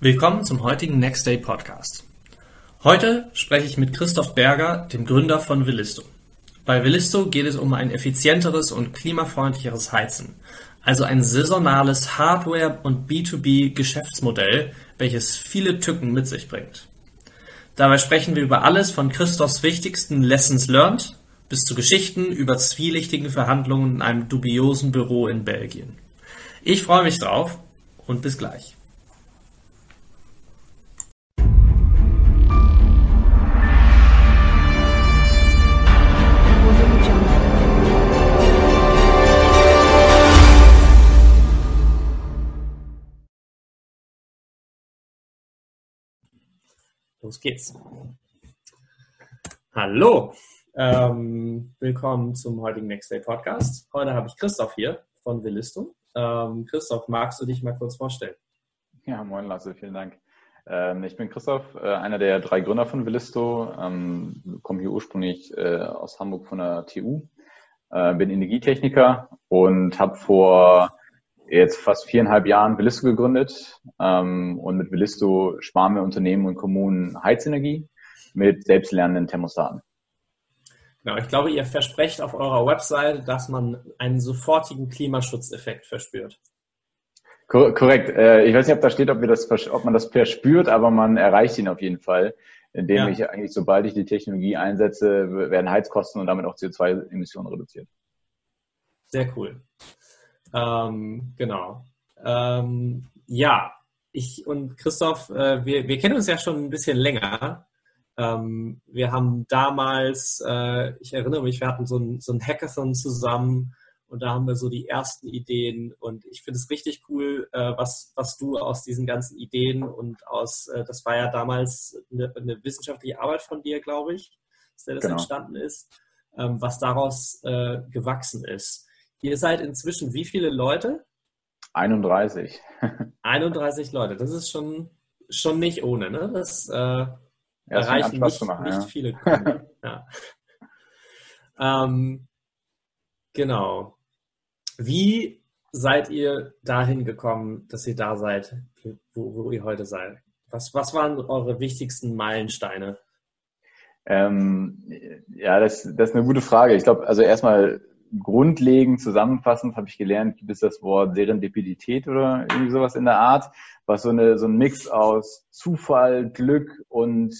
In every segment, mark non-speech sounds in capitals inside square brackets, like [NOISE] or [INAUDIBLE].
Willkommen zum heutigen Next Day Podcast. Heute spreche ich mit Christoph Berger, dem Gründer von Willisto. Bei Willisto geht es um ein effizienteres und klimafreundlicheres Heizen, also ein saisonales Hardware- und B2B-Geschäftsmodell, welches viele Tücken mit sich bringt. Dabei sprechen wir über alles von Christophs wichtigsten Lessons learned bis zu Geschichten über zwielichtigen Verhandlungen in einem dubiosen Büro in Belgien. Ich freue mich drauf und bis gleich. Los geht's. Hallo, ähm, willkommen zum heutigen Next Day Podcast. Heute habe ich Christoph hier von Willisto. Ähm, Christoph, magst du dich mal kurz vorstellen? Ja, moin Lasse, vielen Dank. Ähm, ich bin Christoph, äh, einer der drei Gründer von Willisto, ähm, komme hier ursprünglich äh, aus Hamburg von der TU, äh, bin Energietechniker und habe vor jetzt fast viereinhalb Jahren Willisto gegründet. Ähm, und mit Willisto sparen wir Unternehmen und Kommunen Heizenergie mit selbstlernenden Thermostaten. Genau, ich glaube, ihr versprecht auf eurer Website, dass man einen sofortigen Klimaschutzeffekt verspürt. korrekt. Äh, ich weiß nicht, ob da steht, ob, wir das, ob man das verspürt, aber man erreicht ihn auf jeden Fall, indem ja. ich eigentlich, sobald ich die Technologie einsetze, werden Heizkosten und damit auch CO2-Emissionen reduziert. Sehr cool. Ähm, genau. Ähm, ja, ich und Christoph, äh, wir, wir kennen uns ja schon ein bisschen länger. Ähm, wir haben damals, äh, ich erinnere mich, wir hatten so ein, so ein Hackathon zusammen und da haben wir so die ersten Ideen und ich finde es richtig cool, äh, was, was du aus diesen ganzen Ideen und aus, äh, das war ja damals eine, eine, wissenschaftliche Arbeit von dir, glaube ich, dass das genau. entstanden ist, ähm, was daraus äh, gewachsen ist. Ihr seid inzwischen wie viele Leute? 31. 31 [LAUGHS] Leute, das ist schon, schon nicht ohne, ne? Das äh, ja, erreichen nicht, machen, nicht ja. viele Kunden. [LAUGHS] ja. ähm, genau. Wie seid ihr dahin gekommen, dass ihr da seid, wo, wo ihr heute seid? Was, was waren eure wichtigsten Meilensteine? Ähm, ja, das, das ist eine gute Frage. Ich glaube, also erstmal grundlegend zusammenfassend habe ich gelernt, gibt es das Wort Serendipität oder irgendwie sowas in der Art, was so, eine, so ein Mix aus Zufall, Glück und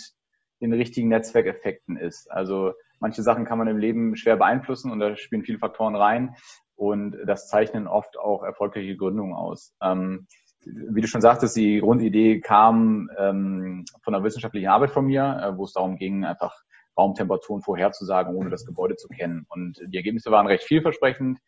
den richtigen Netzwerkeffekten ist. Also manche Sachen kann man im Leben schwer beeinflussen und da spielen viele Faktoren rein und das zeichnen oft auch erfolgreiche Gründungen aus. Ähm, wie du schon sagtest, die Grundidee kam ähm, von einer wissenschaftlichen Arbeit von mir, äh, wo es darum ging, einfach Raumtemperaturen vorherzusagen, ohne das Gebäude zu kennen. Und die Ergebnisse waren recht vielversprechend.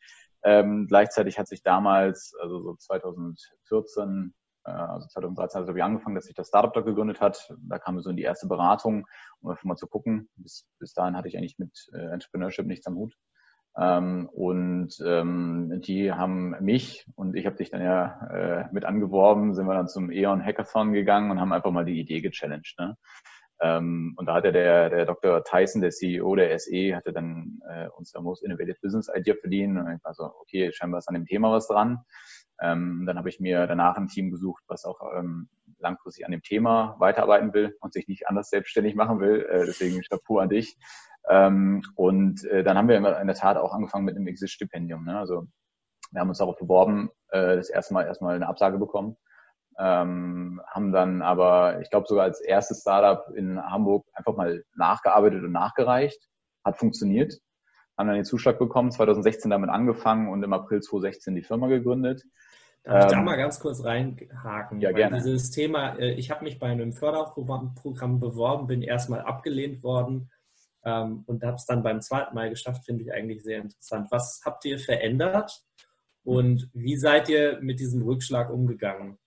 Ähm, gleichzeitig hat sich damals, also so 2014, äh, also 2013 habe ich angefangen, dass sich das Startup da gegründet hat. Da kam so in die erste Beratung, um einfach mal zu gucken. Bis, bis dahin hatte ich eigentlich mit äh, Entrepreneurship nichts am Hut. Ähm, und ähm, die haben mich und ich habe dich dann ja äh, mit angeworben, sind wir dann zum E.ON Hackathon gegangen und haben einfach mal die Idee gechallenged. Ne? Ähm, und da hatte der, der Dr. Tyson, der CEO der SE, hatte dann äh, uns der Most Innovative Business Idea verdient. Und ich war so, okay, scheinbar ist an dem Thema was dran. Ähm, dann habe ich mir danach ein Team gesucht, was auch ähm, langfristig an dem Thema weiterarbeiten will und sich nicht anders selbstständig machen will. Äh, deswegen Chapeau an dich. Ähm, und äh, dann haben wir in der Tat auch angefangen mit einem Exist-Stipendium. Ne? Also wir haben uns darauf beworben, äh, das erste Mal erstmal eine Absage bekommen ähm, haben dann aber, ich glaube sogar als erstes Startup in Hamburg einfach mal nachgearbeitet und nachgereicht. Hat funktioniert. Haben dann den Zuschlag bekommen, 2016 damit angefangen und im April 2016 die Firma gegründet. Darf ich da ähm, mal ganz kurz reinhaken? Ja, gerne. Dieses Thema, äh, ich habe mich bei einem Förderprogramm beworben, bin erstmal abgelehnt worden ähm, und habe es dann beim zweiten Mal geschafft, finde ich eigentlich sehr interessant. Was habt ihr verändert und wie seid ihr mit diesem Rückschlag umgegangen?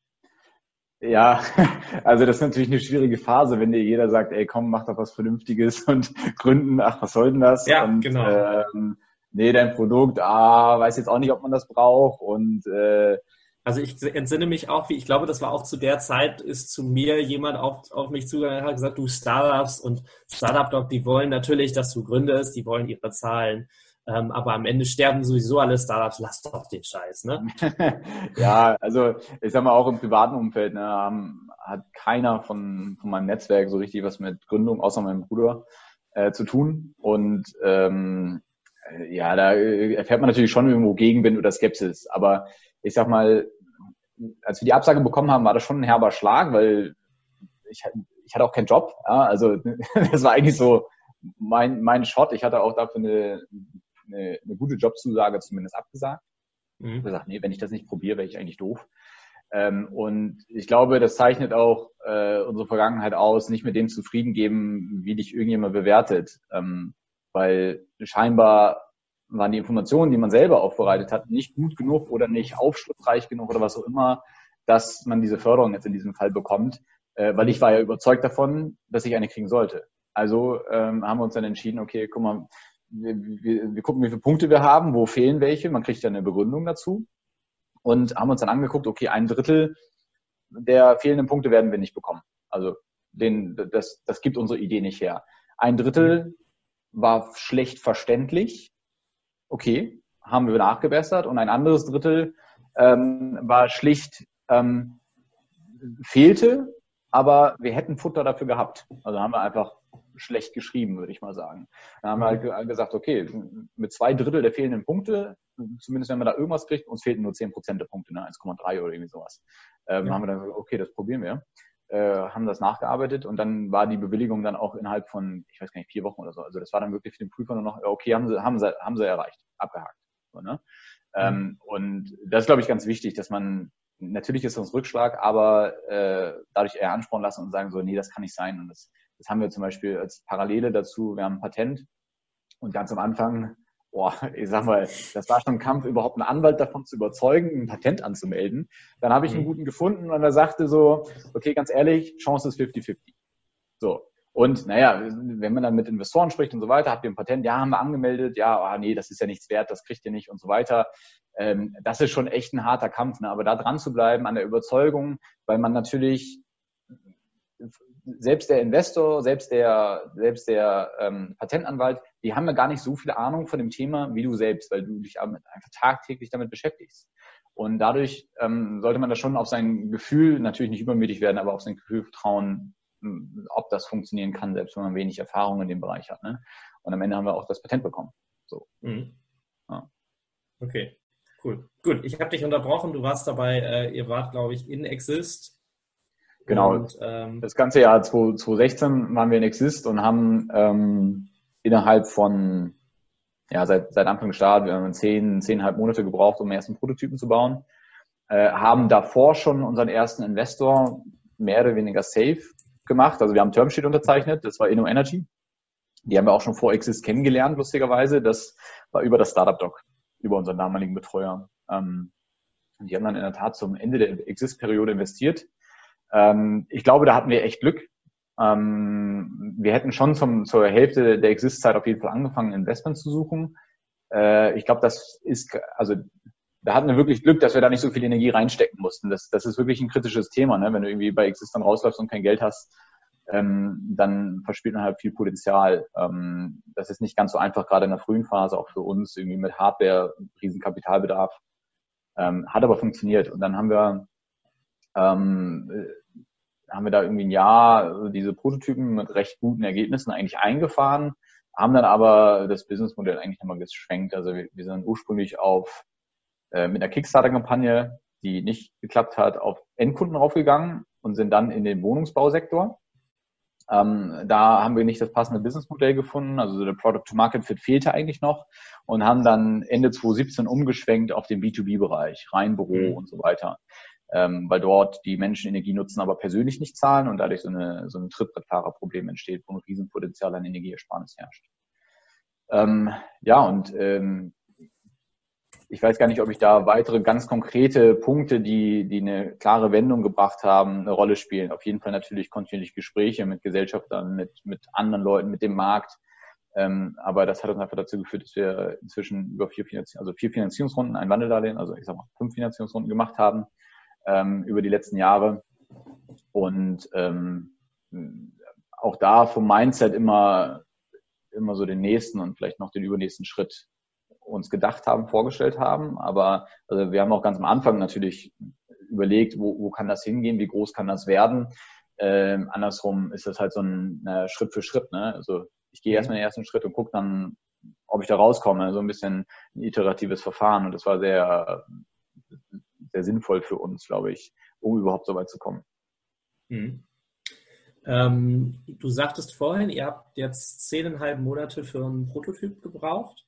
Ja, [LAUGHS] also das ist natürlich eine schwierige Phase, wenn dir jeder sagt, ey, komm, mach doch was Vernünftiges [LAUGHS] und gründen, ach, was soll denn das? Ja, und, genau. Ähm, nee, dein Produkt, ah, weiß jetzt auch nicht, ob man das braucht und äh, also ich entsinne mich auch, wie ich glaube, das war auch zu der Zeit, ist zu mir jemand auf, auf mich zugegangen und hat gesagt, du Startups und Startup Dog, die wollen natürlich, dass du gründest, die wollen ihre Zahlen. Ähm, aber am Ende sterben sowieso alle Startups. Lass doch den Scheiß, ne? [LAUGHS] ja, also ich sag mal auch im privaten Umfeld ne, haben hat keiner von, von meinem Netzwerk so richtig was mit Gründung, außer meinem Bruder, äh, zu tun. Und ähm, ja, da erfährt man natürlich schon irgendwo Gegenwind oder Skepsis. Aber ich sag mal, als wir die Absage bekommen haben, war das schon ein herber Schlag, weil ich, ich hatte auch keinen Job. Ja, also [LAUGHS] das war eigentlich so mein, mein Shot. Ich hatte auch dafür eine, eine, eine gute Jobzusage zumindest abgesagt. Mhm. Ich habe gesagt, nee, wenn ich das nicht probiere, wäre ich eigentlich doof. Ähm, und ich glaube, das zeichnet auch äh, unsere Vergangenheit aus, nicht mit dem zufrieden geben, wie dich irgendjemand bewertet. Ähm, weil scheinbar waren die Informationen, die man selber aufbereitet hat, nicht gut genug oder nicht aufschlussreich genug oder was auch immer, dass man diese Förderung jetzt in diesem Fall bekommt. Äh, weil ich war ja überzeugt davon, dass ich eine kriegen sollte. Also ähm, haben wir uns dann entschieden, okay, guck mal, wir, wir, wir gucken, wie viele Punkte wir haben, wo fehlen welche, man kriegt ja eine Begründung dazu und haben uns dann angeguckt, okay, ein Drittel der fehlenden Punkte werden wir nicht bekommen. Also den, das, das gibt unsere Idee nicht her. Ein Drittel war schlecht verständlich. Okay, haben wir nachgebessert. Und ein anderes Drittel ähm, war schlicht ähm, fehlte, aber wir hätten Futter dafür gehabt. Also haben wir einfach schlecht geschrieben, würde ich mal sagen. Dann haben wir halt gesagt, okay, mit zwei Drittel der fehlenden Punkte, zumindest wenn man da irgendwas kriegt, uns fehlten nur 10 Prozent der Punkte, ne? 1,3 oder irgendwie sowas. Ähm, ja. haben wir dann gesagt, okay, das probieren wir. Äh, haben das nachgearbeitet und dann war die Bewilligung dann auch innerhalb von, ich weiß gar nicht, vier Wochen oder so. Also das war dann wirklich für den Prüfer nur noch, okay, haben sie, haben sie, haben sie erreicht, abgehakt. So, ne? Mhm. Ähm, und das ist, glaube ich, ganz wichtig, dass man, natürlich ist das ein Rückschlag, aber äh, dadurch eher Ansporn lassen und sagen so, nee, das kann nicht sein. Und das, das haben wir zum Beispiel als Parallele dazu, wir haben ein Patent und ganz am Anfang boah, ich sag mal, das war schon ein Kampf, überhaupt einen Anwalt davon zu überzeugen, ein Patent anzumelden. Dann habe ich einen mhm. guten gefunden und er sagte so, okay, ganz ehrlich, Chance ist 50-50. So. Und naja, wenn man dann mit Investoren spricht und so weiter, habt ihr ein Patent, ja, haben wir angemeldet, ja, oh, nee, das ist ja nichts wert, das kriegt ihr nicht und so weiter. Ähm, das ist schon echt ein harter Kampf, ne? aber da dran zu bleiben an der Überzeugung, weil man natürlich selbst der Investor, selbst der, selbst der ähm, Patentanwalt, die haben ja gar nicht so viel Ahnung von dem Thema wie du selbst, weil du dich einfach tagtäglich damit beschäftigst. Und dadurch ähm, sollte man da schon auf sein Gefühl, natürlich nicht übermütig werden, aber auf sein Gefühl vertrauen, hm, ob das funktionieren kann, selbst wenn man wenig Erfahrung in dem Bereich hat. Ne? Und am Ende haben wir auch das Patent bekommen. So. Mhm. Ja. Okay, cool. Gut, ich habe dich unterbrochen. Du warst dabei, äh, ihr wart, glaube ich, in Exist Genau. Und, ähm, das ganze Jahr 2016 waren wir in Exist und haben ähm, innerhalb von, ja, seit, seit Anfang des Start, wir haben zehn, zehnhalb Monate gebraucht, um den ersten Prototypen zu bauen. Äh, haben davor schon unseren ersten Investor mehr oder weniger safe gemacht. Also wir haben Termsheet unterzeichnet, das war Inno Energy. Die haben wir auch schon vor Exist kennengelernt, lustigerweise. Das war über das Startup Doc, über unseren damaligen Betreuer. Ähm, die haben dann in der Tat zum Ende der Exist-Periode investiert ähm, ich glaube, da hatten wir echt Glück. Ähm, wir hätten schon zum, zur Hälfte der Exist-Zeit auf jeden Fall angefangen, Investment zu suchen. Äh, ich glaube, das ist, also da hatten wir wirklich Glück, dass wir da nicht so viel Energie reinstecken mussten. Das, das ist wirklich ein kritisches Thema. Ne? Wenn du irgendwie bei Exist dann rausläufst und kein Geld hast, ähm, dann verspielt man halt viel Potenzial. Ähm, das ist nicht ganz so einfach, gerade in der frühen Phase, auch für uns, irgendwie mit Hardware, riesen Kapitalbedarf. Ähm, hat aber funktioniert. Und dann haben wir ähm, haben wir da irgendwie ein Jahr diese Prototypen mit recht guten Ergebnissen eigentlich eingefahren, haben dann aber das Businessmodell eigentlich nochmal geschwenkt. Also wir, wir sind ursprünglich auf äh, mit einer Kickstarter-Kampagne, die nicht geklappt hat, auf Endkunden raufgegangen und sind dann in den Wohnungsbausektor. Ähm, da haben wir nicht das passende Businessmodell gefunden, also der Product-to-Market-Fit fehlte eigentlich noch und haben dann Ende 2017 umgeschwenkt auf den B2B-Bereich, rein Büro mhm. und so weiter ähm, weil dort die Menschen Energie nutzen, aber persönlich nicht zahlen und dadurch so, eine, so ein Trittbrettfahrerproblem entsteht, wo ein Riesenpotenzial an Energieersparnis herrscht. Ähm, ja, und ähm, ich weiß gar nicht, ob ich da weitere ganz konkrete Punkte, die, die eine klare Wendung gebracht haben, eine Rolle spielen. Auf jeden Fall natürlich kontinuierlich Gespräche mit Gesellschaftern, mit, mit anderen Leuten, mit dem Markt. Ähm, aber das hat uns einfach dazu geführt, dass wir inzwischen über vier, Finanzi also vier Finanzierungsrunden, ein Wandeldarlehen, also ich sag mal fünf Finanzierungsrunden gemacht haben ähm, über die letzten Jahre. Und ähm, auch da vom Mindset immer, immer so den nächsten und vielleicht noch den übernächsten Schritt uns gedacht haben, vorgestellt haben. Aber also wir haben auch ganz am Anfang natürlich überlegt, wo, wo kann das hingehen, wie groß kann das werden. Ähm, andersrum ist das halt so ein äh, Schritt für Schritt. Ne? Also ich gehe erstmal den ersten Schritt und gucke dann, ob ich da rauskomme. So ein bisschen ein iteratives Verfahren. Und das war sehr, sehr sinnvoll für uns, glaube ich, um überhaupt so weit zu kommen. Mhm. Ähm, du sagtest vorhin, ihr habt jetzt zehneinhalb Monate für einen Prototyp gebraucht.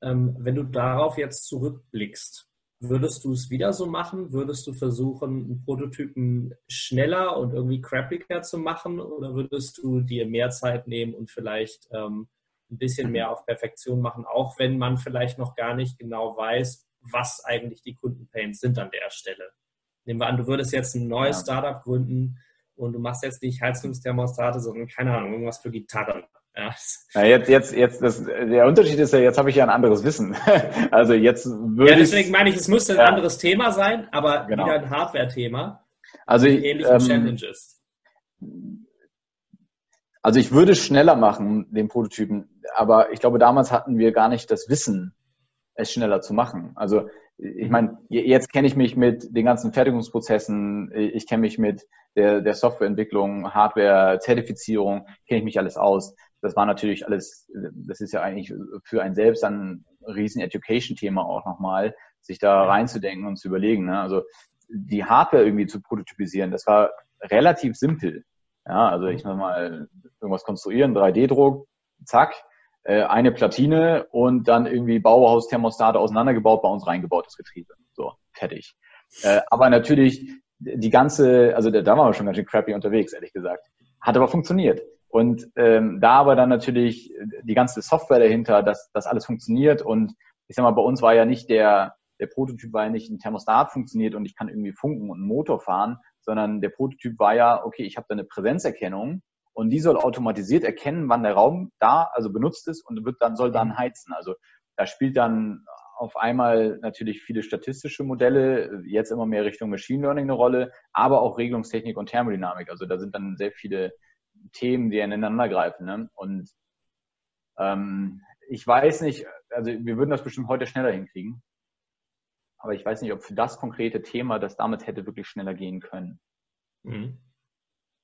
Ähm, wenn du darauf jetzt zurückblickst, würdest du es wieder so machen? Würdest du versuchen, einen Prototypen schneller und irgendwie crappiger zu machen? Oder würdest du dir mehr Zeit nehmen und vielleicht ähm, ein bisschen mehr auf Perfektion machen, auch wenn man vielleicht noch gar nicht genau weiß, was eigentlich die Kundenpains sind an der Stelle? Nehmen wir an, du würdest jetzt ein neues ja. Startup gründen und du machst jetzt nicht Heizungsthermostate, sondern keine Ahnung, irgendwas für Gitarren. Ja. [LAUGHS] ja. jetzt, jetzt, jetzt, das, der Unterschied ist ja, jetzt habe ich ja ein anderes Wissen. [LAUGHS] Also jetzt würde Ja, deswegen meine ich, es müsste ein ja. anderes Thema sein, aber genau. wieder ein Hardware-Thema. Also ähnliche ähm, Challenges. Also ich würde schneller machen, den Prototypen, aber ich glaube, damals hatten wir gar nicht das Wissen, es schneller zu machen. Also ich meine, jetzt kenne ich mich mit den ganzen Fertigungsprozessen, ich kenne mich mit der, der Softwareentwicklung, Hardware, Zertifizierung, kenne ich mich alles aus. Das war natürlich alles, das ist ja eigentlich für einen selbst ein riesen Education-Thema auch nochmal, sich da reinzudenken und zu überlegen. Ne? Also die Hardware irgendwie zu prototypisieren, das war relativ simpel. Ja, also ich muss mal irgendwas konstruieren, 3D-Druck, zack, äh, eine Platine und dann irgendwie Bauhaus-Thermostate auseinandergebaut, bei uns reingebaut, das Getriebe. So, fertig. Äh, aber natürlich die ganze, also da waren wir schon ganz schön crappy unterwegs, ehrlich gesagt. Hat aber funktioniert. Und ähm, da aber dann natürlich die ganze Software dahinter, dass das alles funktioniert. Und ich sag mal, bei uns war ja nicht der, der Prototyp war ja nicht ein Thermostat funktioniert und ich kann irgendwie funken und einen Motor fahren, sondern der Prototyp war ja, okay, ich habe da eine Präsenzerkennung und die soll automatisiert erkennen, wann der Raum da, also benutzt ist und wird dann, soll dann heizen. Also da spielt dann auf einmal natürlich viele statistische Modelle, jetzt immer mehr Richtung Machine Learning eine Rolle, aber auch Regelungstechnik und Thermodynamik. Also da sind dann sehr viele Themen, die ineinander greifen. Ne? Und ähm, ich weiß nicht, also wir würden das bestimmt heute schneller hinkriegen. Aber ich weiß nicht, ob für das konkrete Thema das damit hätte wirklich schneller gehen können. Mhm.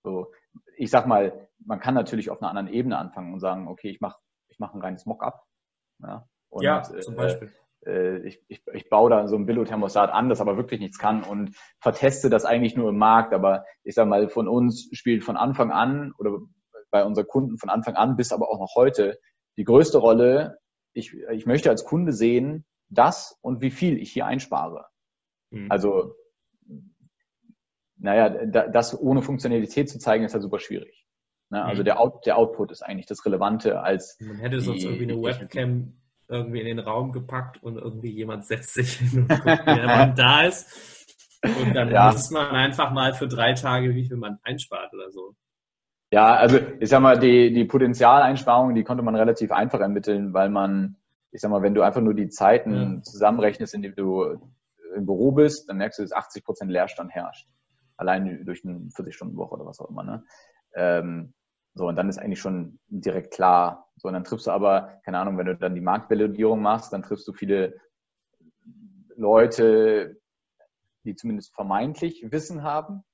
So, ich sag mal, man kann natürlich auf einer anderen Ebene anfangen und sagen, okay, ich mache ich mach ein reines Mockup. Ja, und, ja zum Beispiel. Äh, ich, ich, ich baue da so ein Billo-Thermostat an, das aber wirklich nichts kann und verteste das eigentlich nur im Markt. Aber ich sag mal, von uns spielt von Anfang an oder bei unseren Kunden von Anfang an bis aber auch noch heute die größte Rolle. Ich, ich möchte als Kunde sehen, das und wie viel ich hier einspare. Mhm. Also, naja, das ohne Funktionalität zu zeigen, ist halt super schwierig. Ne? Also mhm. der, Out, der Output ist eigentlich das Relevante als. Man hätte sonst irgendwie eine Webcam irgendwie in den Raum gepackt und irgendwie jemand setzt sich hin und guckt, wer man [LAUGHS] da ist. Und dann ja. misst man einfach mal für drei Tage, wie viel man einspart oder so. Ja, also ich sag mal, die, die Potenzialeinsparungen, die konnte man relativ einfach ermitteln, weil man, ich sag mal, wenn du einfach nur die Zeiten ja. zusammenrechnest, in denen du im Büro bist, dann merkst du, dass 80 Prozent Leerstand herrscht. Allein durch eine 40-Stunden-Woche oder was auch immer. Ne? Ähm, so, und dann ist eigentlich schon direkt klar. So, und dann triffst du aber, keine Ahnung, wenn du dann die Marktvalidierung machst, dann triffst du viele Leute, die zumindest vermeintlich Wissen haben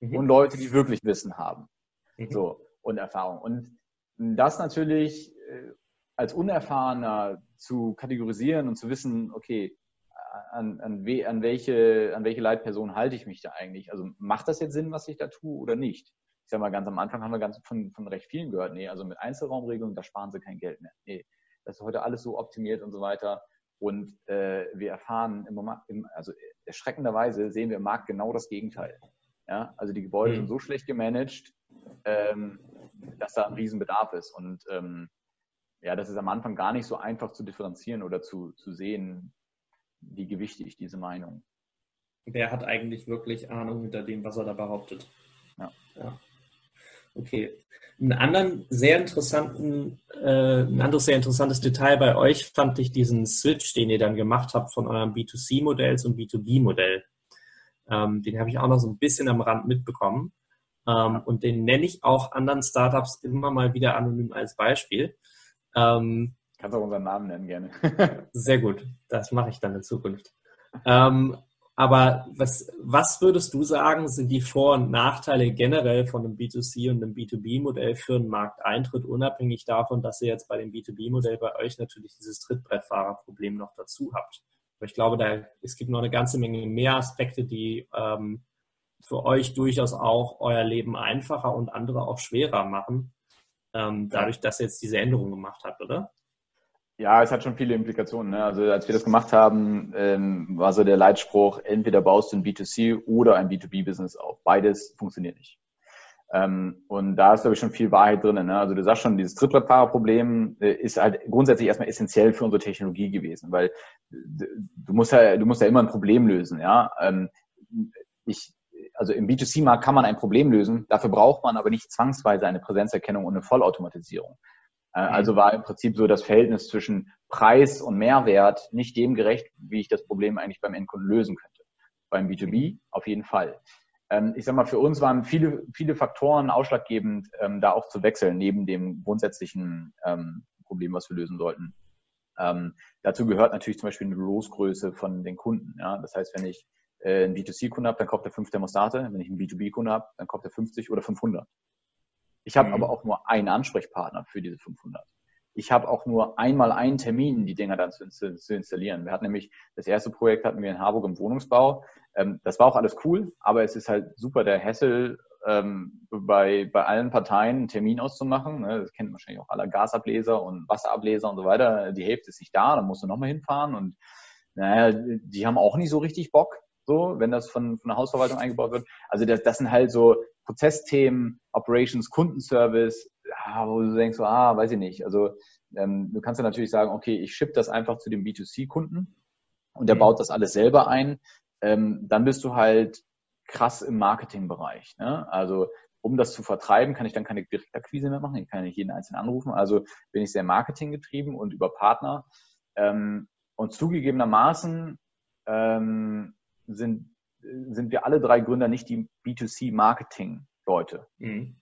mhm. und Leute, die wirklich Wissen haben. Mhm. So, und Erfahrung. Und das natürlich äh, als Unerfahrener zu kategorisieren und zu wissen, okay, an, an, we, an, welche, an welche Leitperson halte ich mich da eigentlich? Also macht das jetzt Sinn, was ich da tue oder nicht? ich sag mal, ganz am Anfang haben wir ganz von, von recht vielen gehört, nee, also mit Einzelraumregelungen, da sparen sie kein Geld mehr. Nee, das ist heute alles so optimiert und so weiter. Und äh, wir erfahren im Moment, im, also erschreckenderweise sehen wir im Markt genau das Gegenteil. Ja, also die Gebäude mhm. sind so schlecht gemanagt, ähm, dass da ein Riesenbedarf ist. Und ähm, ja, das ist am Anfang gar nicht so einfach zu differenzieren oder zu, zu sehen, wie gewichtig diese Meinung. Wer hat eigentlich wirklich Ahnung hinter dem, was er da behauptet? Ja. ja. Okay. Einen anderen sehr interessanten, äh, ein anderes sehr interessantes Detail bei euch fand ich diesen Switch, den ihr dann gemacht habt von eurem B2C-Modell zum B2B-Modell. Ähm, den habe ich auch noch so ein bisschen am Rand mitbekommen. Ähm, und den nenne ich auch anderen Startups immer mal wieder anonym als Beispiel. Ähm, Kannst auch unseren Namen nennen, gerne. [LAUGHS] sehr gut. Das mache ich dann in Zukunft. Ähm, Aber was, was würdest du sagen, sind die Vor- und Nachteile generell von einem B2C und einem B2B-Modell für einen Markteintritt, unabhängig davon, dass ihr jetzt bei dem B2B-Modell bei euch natürlich dieses Trittbrettfahrerproblem noch dazu habt? Aber ich glaube, da, es gibt noch eine ganze Menge mehr Aspekte, die ähm, für euch durchaus auch euer Leben einfacher und andere auch schwerer machen, ähm, dadurch, dass ihr jetzt diese Änderung gemacht habt, oder? Ja, es hat schon viele Implikationen. Ne? Also als wir das gemacht haben, ähm, war so der Leitspruch, entweder baust du ein B2C oder ein B2B-Business auf. Beides funktioniert nicht. Ähm, und da ist, glaube ich, schon viel Wahrheit drin. Ne? Also du sagst schon, dieses Trittbrettfahrerproblem äh, ist halt grundsätzlich erstmal essentiell für unsere Technologie gewesen, weil du musst ja, du musst ja immer ein Problem lösen. Ja, ähm, ich, also im B2C-Markt kann man ein Problem lösen, dafür braucht man aber nicht zwangsweise eine Präsenzerkennung und eine Vollautomatisierung. Äh, mhm. Also war im Prinzip so das Verhältnis zwischen Preis und Mehrwert nicht dem gerecht, wie ich das Problem eigentlich beim Endkunden lösen könnte. Beim B2B auf jeden Fall. Ähm, ich sag mal, für uns waren viele, viele Faktoren ausschlaggebend, ähm, da auch zu wechseln, neben dem grundsätzlichen ähm, Problem, was wir lösen sollten. dazu gehört natürlich zum Beispiel eine Losgröße von den Kunden. Das heißt, wenn ich äh, einen B2C-Kunde habe, dann kauft er fünf Thermostate. Wenn ich einen B2B-Kunde habe, dann kauft er 50 oder 500. Ich habe mhm. aber auch nur einen Ansprechpartner für diese 500. Ich habe auch nur einmal einen Termin, die Dinger dann zu, zu, zu, installieren. Wir hatten nämlich, das erste Projekt hatten wir in Harburg im Wohnungsbau. Ähm, das war auch alles cool, aber es ist halt super der Hessel, ähm, bei, bei allen Parteien einen Termin auszumachen. Ne? Das kennen wahrscheinlich auch alle Gasableser und Wasserableser und so weiter. Die Hälfte ist nicht da, dann musst du nochmal hinfahren und naja, die haben auch nicht so richtig Bock, so, wenn das von, von der Hausverwaltung eingebaut wird. Also das, das sind halt so Prozessthemen, Operations, Kundenservice, ja, wo du denkst, so, ah, weiß ich nicht. Also ähm, du kannst ja natürlich sagen, okay, ich ship das einfach zu dem B2C-Kunden und der mhm. baut das alles selber ein. Ähm, dann bist du halt krass im Marketingbereich. Ne? Also um das zu vertreiben, kann ich dann keine Direktakquise mehr machen. Ich kann nicht jeden einzelnen anrufen. Also bin ich sehr marketinggetrieben und über Partner. Ähm, und zugegebenermaßen ähm, sind sind wir alle drei Gründer nicht die B2C-Marketing-Leute. Mhm.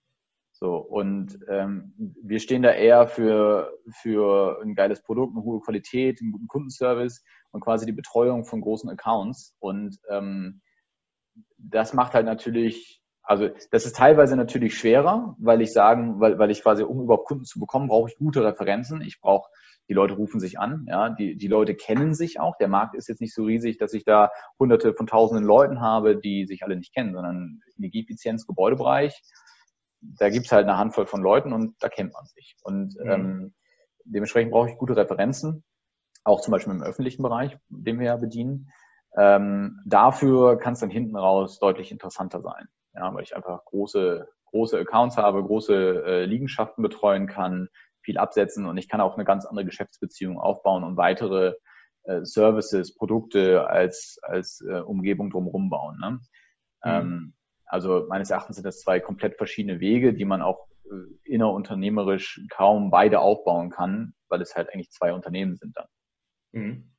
So, und ähm, wir stehen da eher für, für ein geiles Produkt, eine hohe Qualität, einen guten Kundenservice und quasi die Betreuung von großen Accounts. Und ähm, das macht halt natürlich, also das ist teilweise natürlich schwerer, weil ich sagen, weil, weil ich quasi, um überhaupt Kunden zu bekommen, brauche ich gute Referenzen. Ich brauche die Leute rufen sich an, ja, die, die Leute kennen sich auch. Der Markt ist jetzt nicht so riesig, dass ich da hunderte von tausenden Leuten habe, die sich alle nicht kennen, sondern Energieeffizienz, Gebäudebereich, da gibt's halt eine Handvoll von Leuten und da kennt man sich. Und mhm. ähm, dementsprechend brauche ich gute Referenzen, auch zum Beispiel im öffentlichen Bereich, den wir ja bedienen. Ähm, dafür kann es dann hinten raus deutlich interessanter sein, ja, weil ich einfach große, große Accounts habe, große äh, Liegenschaften betreuen kann, viel absetzen und ich kann auch eine ganz andere Geschäftsbeziehung aufbauen und weitere äh, Services, Produkte als, als äh, Umgebung drumherum bauen. Ne? Mhm. Ähm, also meines Erachtens sind das zwei komplett verschiedene Wege, die man auch äh, innerunternehmerisch kaum beide aufbauen kann, weil es halt eigentlich zwei Unternehmen sind dann. Mhm.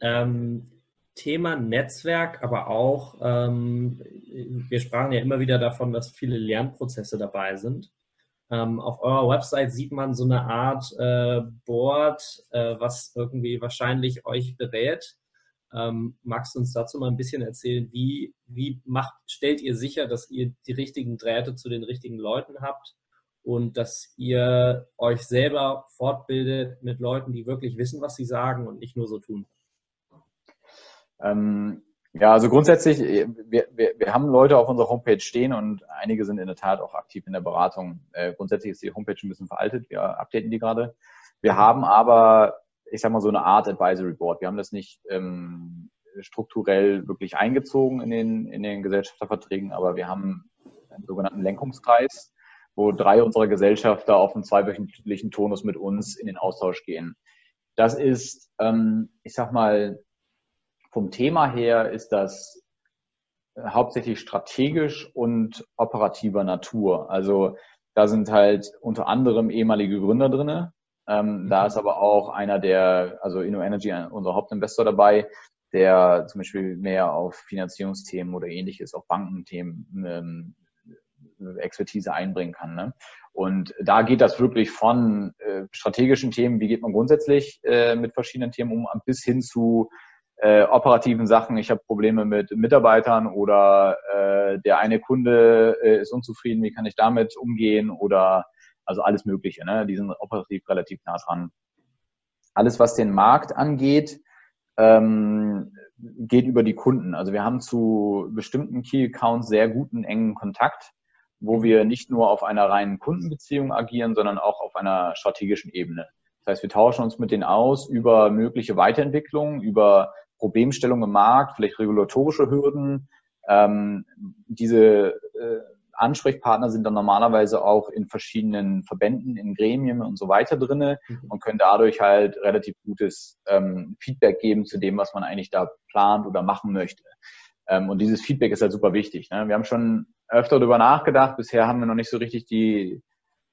Ähm, Thema Netzwerk, aber auch, ähm, wir sprachen ja immer wieder davon, dass viele Lernprozesse dabei sind. Ähm, auf eurer Website sieht man so eine Art äh, Board, äh, was irgendwie wahrscheinlich euch berät. Ähm, magst du uns dazu mal ein bisschen erzählen, wie, wie macht, stellt ihr sicher, dass ihr die richtigen Drähte zu den richtigen Leuten habt und dass ihr euch selber fortbildet mit Leuten, die wirklich wissen, was sie sagen und nicht nur so tun? Ähm, ja, also grundsätzlich, äh, wir, wir, wir haben Leute auf unserer Homepage stehen und einige sind in der Tat auch aktiv in der Beratung. Äh, grundsätzlich ist die Homepage ein bisschen veraltet, wir updaten die gerade. Wir haben aber, ich sag mal, so eine Art Advisory Board. Wir haben das nicht ähm, strukturell wirklich eingezogen in den, in den Gesellschafterverträgen, aber wir haben einen sogenannten Lenkungskreis, wo drei unserer Gesellschafter auf einem zweiwöchentlichen Tonus mit uns in den Austausch gehen. Das ist, ähm, ich sag mal, vom Thema her ist das äh, hauptsächlich strategisch und operativer Natur. Also da sind halt unter anderem ehemalige Gründer drinne. Ähm, mhm. Da ist aber auch einer der, also InnoEnergy, unser Hauptinvestor dabei, der zum Beispiel mehr auf Finanzierungsthemen oder ähnliches, auf Bankenthemen ähm, Expertise einbringen kann. Ne? Und da geht das wirklich von äh, strategischen Themen, wie geht man grundsätzlich äh, mit verschiedenen Themen um, bis hin zu äh, operativen Sachen, ich habe Probleme mit Mitarbeitern oder äh, der eine Kunde äh, ist unzufrieden, wie kann ich damit umgehen oder also alles Mögliche. Ne? Die sind operativ relativ nah dran. Alles, was den Markt angeht, ähm, geht über die Kunden. Also wir haben zu bestimmten Key Accounts sehr guten, engen Kontakt, wo wir nicht nur auf einer reinen Kundenbeziehung agieren, sondern auch auf einer strategischen Ebene. Das heißt, wir tauschen uns mit denen aus über mögliche Weiterentwicklungen, über Problemstellungen im Markt, vielleicht regulatorische Hürden. Ähm, diese äh, Ansprechpartner sind dann normalerweise auch in verschiedenen Verbänden, in Gremien und so weiter drinne mhm. und können dadurch halt relativ gutes ähm, Feedback geben zu dem, was man eigentlich da plant oder machen möchte. Ähm, und dieses Feedback ist halt super wichtig. Ne? Wir haben schon öfter darüber nachgedacht. Bisher haben wir noch nicht so richtig die,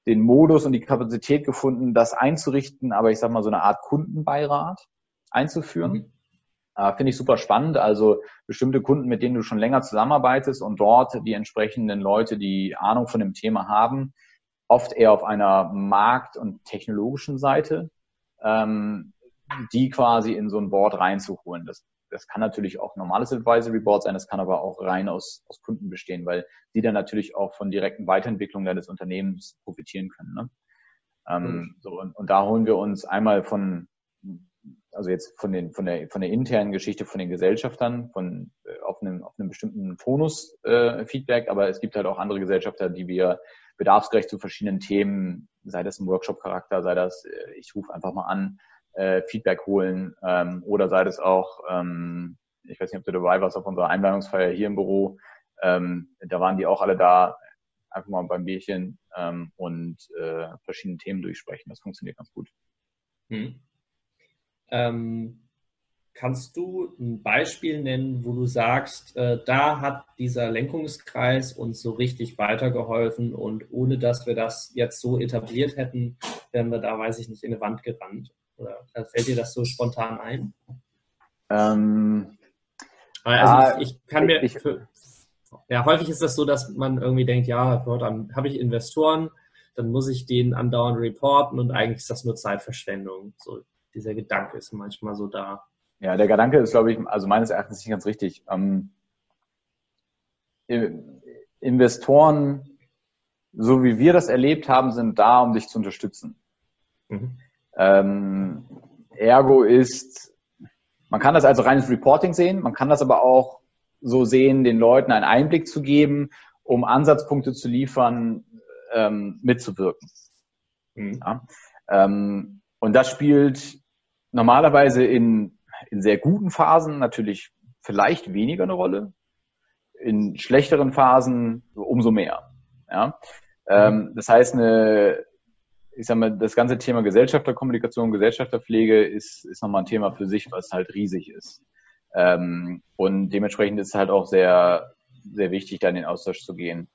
den Modus und die Kapazität gefunden, das einzurichten, aber ich sag mal so eine Art Kundenbeirat einzuführen. Mhm. Äh, Finde ich super spannend. Also bestimmte Kunden, mit denen du schon länger zusammenarbeitest und dort die entsprechenden Leute, die Ahnung von dem Thema haben, oft eher auf einer markt- und technologischen Seite, ähm, die quasi in so ein Board reinzuholen. Das, das kann natürlich auch normales Advisory Board sein, das kann aber auch rein aus, aus Kunden bestehen, weil die dann natürlich auch von direkten Weiterentwicklungen deines Unternehmens profitieren können. Ne? Ähm, mhm. so, und, und da holen wir uns einmal von also jetzt von den von der von der internen Geschichte von den Gesellschaftern, von äh, auf einem auf einem bestimmten Tonus äh, aber es gibt halt auch andere Gesellschafter, die wir bedarfsgerecht zu verschiedenen Themen, sei das im Workshop-Charakter, sei das, äh, ich rufe einfach mal an, äh, Feedback holen, ähm, oder sei das auch, ähm, ich weiß nicht, ob du dabei warst auf unserer Einweihungsfeier hier im Büro, ähm, da waren die auch alle da, einfach mal beim Bierchen ähm, und äh, verschiedene Themen durchsprechen. Das funktioniert ganz gut. Hm. Ähm, kannst du ein Beispiel nennen, wo du sagst, äh, da hat dieser Lenkungskreis uns so richtig weitergeholfen und ohne dass wir das jetzt so etabliert hätten, wären wir da, weiß ich nicht, in eine Wand gerannt? Oder äh, fällt dir das so spontan ein? Ähm, also ah, ich, ich, kann mir, ich, für, ja, häufig ist das so, dass man irgendwie denkt, ja, dann habe ich Investoren, dann muss ich denen andauernd reporten und eigentlich ist das nur Zeitverschwendung. So, dieser Gedanke ist manchmal so da. Ja, der Gedanke ist, glaube ich, also meines Erachtens nicht ganz richtig. Ähm, Investoren, so wie wir das erlebt haben, sind da, um dich zu unterstützen. Mhm. Ähm, ergo ist, man kann das als reines Reporting sehen, man kann das aber auch so sehen, den Leuten einen Einblick zu geben, um Ansatzpunkte zu liefern, ähm, mitzuwirken. Mhm. Ja? Ähm, und das spielt normalerweise in, in sehr guten Phasen natürlich vielleicht weniger eine Rolle, in schlechteren Phasen umso mehr. Ja? Ähm, das heißt, eine, ich sag mal, das ganze Thema Gesellschafterkommunikation, Gesellschafterpflege ist, ist nochmal ein Thema für sich, was halt riesig ist. Ähm, und dementsprechend ist es halt auch sehr, sehr wichtig, da in den Austausch zu gehen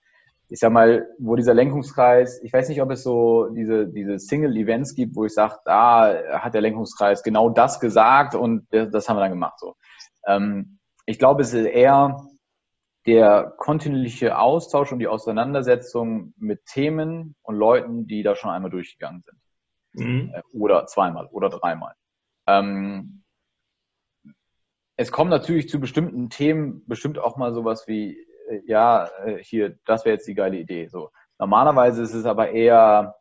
ich sag mal, wo dieser Lenkungskreis, ich weiß nicht, ob es so diese, diese Single-Events gibt, wo ich sage, da hat der Lenkungskreis genau das gesagt und das haben wir dann gemacht. So. Ähm, ich glaube, es ist eher der kontinuierliche Austausch und die Auseinandersetzung mit Themen und Leuten, die da schon einmal durchgegangen sind. Mhm. Äh, oder zweimal oder dreimal. Ähm, es kommt natürlich zu bestimmten Themen bestimmt auch mal sowas wie ja, äh, hier, das wäre jetzt die geile Idee. So. Normalerweise ist es aber eher,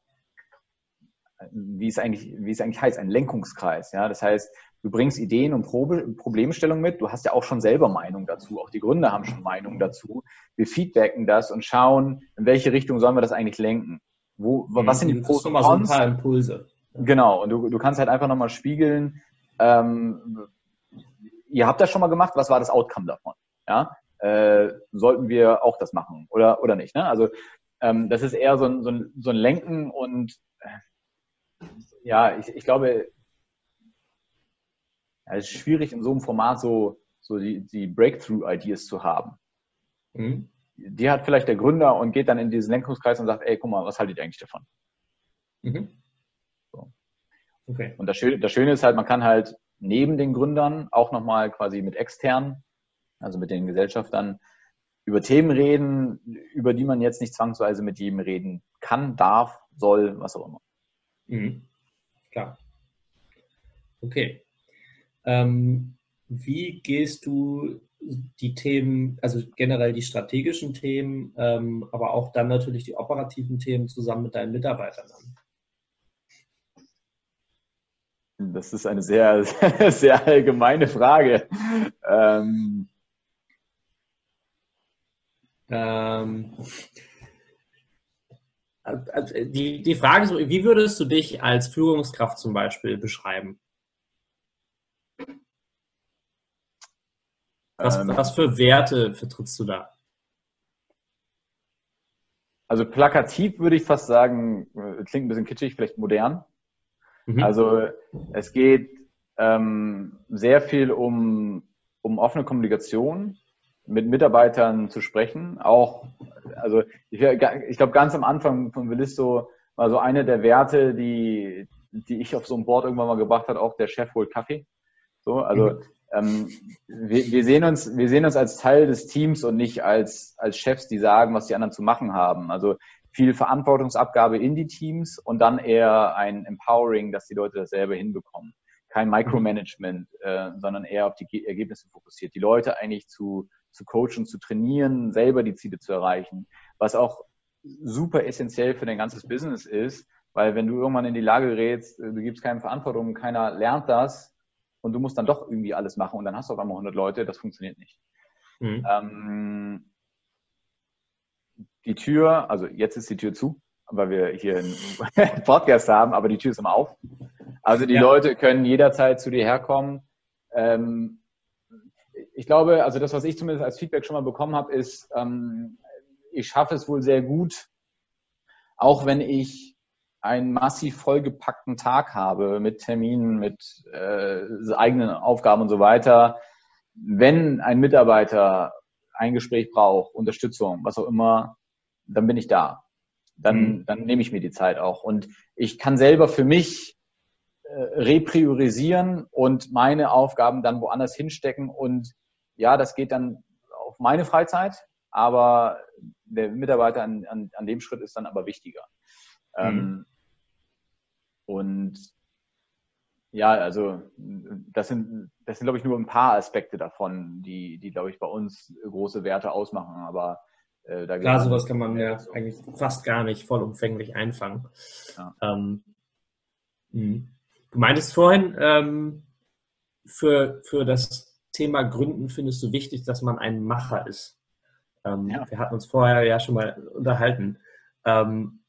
wie es eigentlich, wie es eigentlich heißt, ein Lenkungskreis. Ja, das heißt, du bringst Ideen und Probe, Problemstellungen mit. Du hast ja auch schon selber Meinung dazu. Auch die Gründer haben schon Meinung dazu. Wir feedbacken das und schauen, in welche Richtung sollen wir das eigentlich lenken. Wo, was sind die Pros und Cons? So ein paar Impulse. Genau. Und du, du kannst halt einfach nochmal spiegeln, ähm, ihr habt das schon mal gemacht, was war das Outcome davon? Ja, äh, sollten wir auch das machen oder, oder nicht. Ne? Also ähm, das ist eher so ein, so ein, so ein Lenken und äh, ja, ich, ich glaube, ja, es ist schwierig in so einem Format so, so die, die Breakthrough-Ideas zu haben. Mhm. Die hat vielleicht der Gründer und geht dann in diesen Lenkungskreis und sagt, ey, guck mal, was haltet ihr eigentlich davon? Mhm. So. Okay. Und das Schöne, das Schöne ist halt, man kann halt neben den Gründern auch nochmal quasi mit externen also mit den Gesellschaftern, über Themen reden, über die man jetzt nicht zwangsweise mit jedem reden kann, darf, soll, was auch immer. Mhm. Klar. Okay. Ähm, wie gehst du die Themen, also generell die strategischen Themen, ähm, aber auch dann natürlich die operativen Themen zusammen mit deinen Mitarbeitern an? Das ist eine sehr, [LAUGHS] sehr allgemeine Frage. Ähm, ähm, also die, die Frage ist, wie würdest du dich als Führungskraft zum Beispiel beschreiben? Was, ähm, was für Werte vertrittst du da? Also plakativ würde ich fast sagen, äh, klingt ein bisschen kitschig, vielleicht modern. Mhm. Also es geht ähm, sehr viel um, um offene Kommunikation, mit Mitarbeitern zu sprechen. Auch, also ich, ich glaube, ganz am Anfang von Willisto war so eine der Werte, die, die ich auf so einem Board irgendwann mal gebracht hat, auch der Chef holt Kaffee. So, also mhm. ähm, wir, wir, sehen uns, wir sehen uns als Teil des Teams und nicht als, als Chefs, die sagen, was die anderen zu machen haben. Also viel Verantwortungsabgabe in die Teams und dann eher ein Empowering, dass die Leute das selber hinbekommen. Kein Micromanagement, äh, sondern eher auf die Ergebnisse fokussiert. Die Leute eigentlich zu, zu coachen, zu trainieren, selber die Ziele zu erreichen. Was auch super essentiell für dein ganzes Business ist, weil wenn du irgendwann in die Lage gerätst, äh, du gibst keine Verantwortung, keiner lernt das und du musst dann doch irgendwie alles machen und dann hast du auf einmal 100 Leute, das funktioniert nicht. Mhm. Ähm, die Tür, also jetzt ist die Tür zu, weil wir hier einen [LAUGHS] Podcast haben, aber die Tür ist immer auf. Also die ja. Leute können jederzeit zu dir herkommen. Ähm, ich glaube, also das, was ich zumindest als Feedback schon mal bekommen habe, ist, ähm, ich schaffe es wohl sehr gut, auch wenn ich einen massiv vollgepackten Tag habe mit Terminen, mit äh, eigenen Aufgaben und so weiter. Wenn ein Mitarbeiter ein Gespräch braucht, Unterstützung, was auch immer, dann bin ich da. Dann, mhm. dann nehme ich mir die Zeit auch. Und ich kann selber für mich äh, repriorisieren und meine Aufgaben dann woanders hinstecken. Und ja, das geht dann auf meine Freizeit, aber der Mitarbeiter an, an, an dem Schritt ist dann aber wichtiger. Mhm. Ähm, und ja, also das sind, das sind, glaube ich, nur ein paar Aspekte davon, die, die, glaube ich, bei uns große Werte ausmachen. Aber äh, da Klar, sowas kann man ja so. eigentlich fast gar nicht vollumfänglich einfangen. Ja. Ähm, hm. du meintest vorhin, ähm, für, für das Thema Gründen findest du wichtig, dass man ein Macher ist. Ähm, ja. Wir hatten uns vorher ja schon mal unterhalten. Ähm,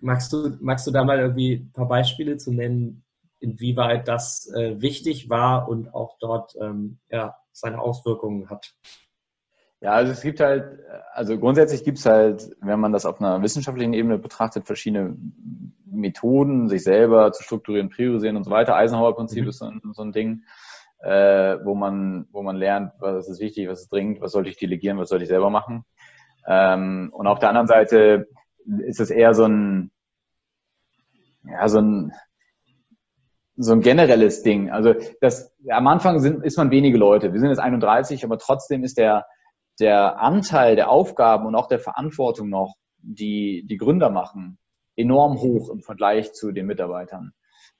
magst, du, magst du da mal irgendwie ein paar Beispiele zu nennen, inwieweit das äh, wichtig war und auch dort ähm, ja, seine Auswirkungen hat? Ja, also es gibt halt, also grundsätzlich gibt es halt, wenn man das auf einer wissenschaftlichen Ebene betrachtet, verschiedene Methoden, sich selber zu strukturieren, priorisieren und so weiter. Eisenhower-Prinzip mhm. ist so so ein Ding, äh, wo man, wo man lernt, was ist wichtig, was ist dringend, was sollte ich delegieren, was sollte ich selber machen. Ähm, und auf der anderen Seite ist es eher so ein, ja, so ein, so ein generelles Ding. Also das, am Anfang sind, ist man wenige Leute. Wir sind jetzt 31, aber trotzdem ist der, der Anteil der Aufgaben und auch der Verantwortung noch, die die Gründer machen, enorm hoch im Vergleich zu den Mitarbeitern.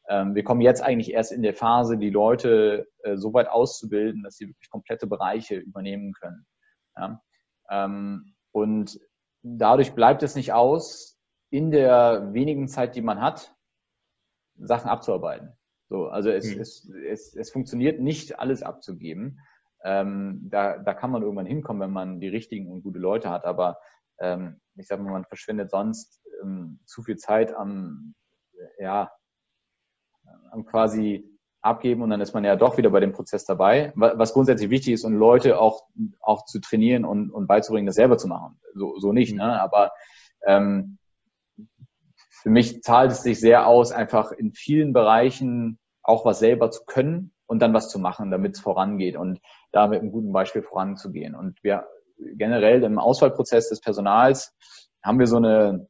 Ähm, wir kommen jetzt eigentlich erst in der Phase, die Leute äh, so weit auszubilden, dass sie wirklich komplette Bereiche übernehmen können. Ja? Ähm, und dadurch bleibt es nicht aus, in der wenigen Zeit, die man hat, Sachen abzuarbeiten. So, also es, mhm. es, es, es funktioniert nicht, alles abzugeben. Ähm, da, da kann man irgendwann hinkommen, wenn man die richtigen und gute Leute hat. Aber ähm, ich sage mal, man verschwendet sonst ähm, zu viel Zeit am, ja, am quasi abgeben und dann ist man ja doch wieder bei dem Prozess dabei, was grundsätzlich wichtig ist und Leute auch, auch zu trainieren und, und beizubringen, das selber zu machen. So, so nicht, mhm. ne? aber ähm, für mich zahlt es sich sehr aus, einfach in vielen Bereichen auch was selber zu können und dann was zu machen, damit es vorangeht und da mit einem guten Beispiel voranzugehen. Und wir generell im Auswahlprozess des Personals haben wir so eine,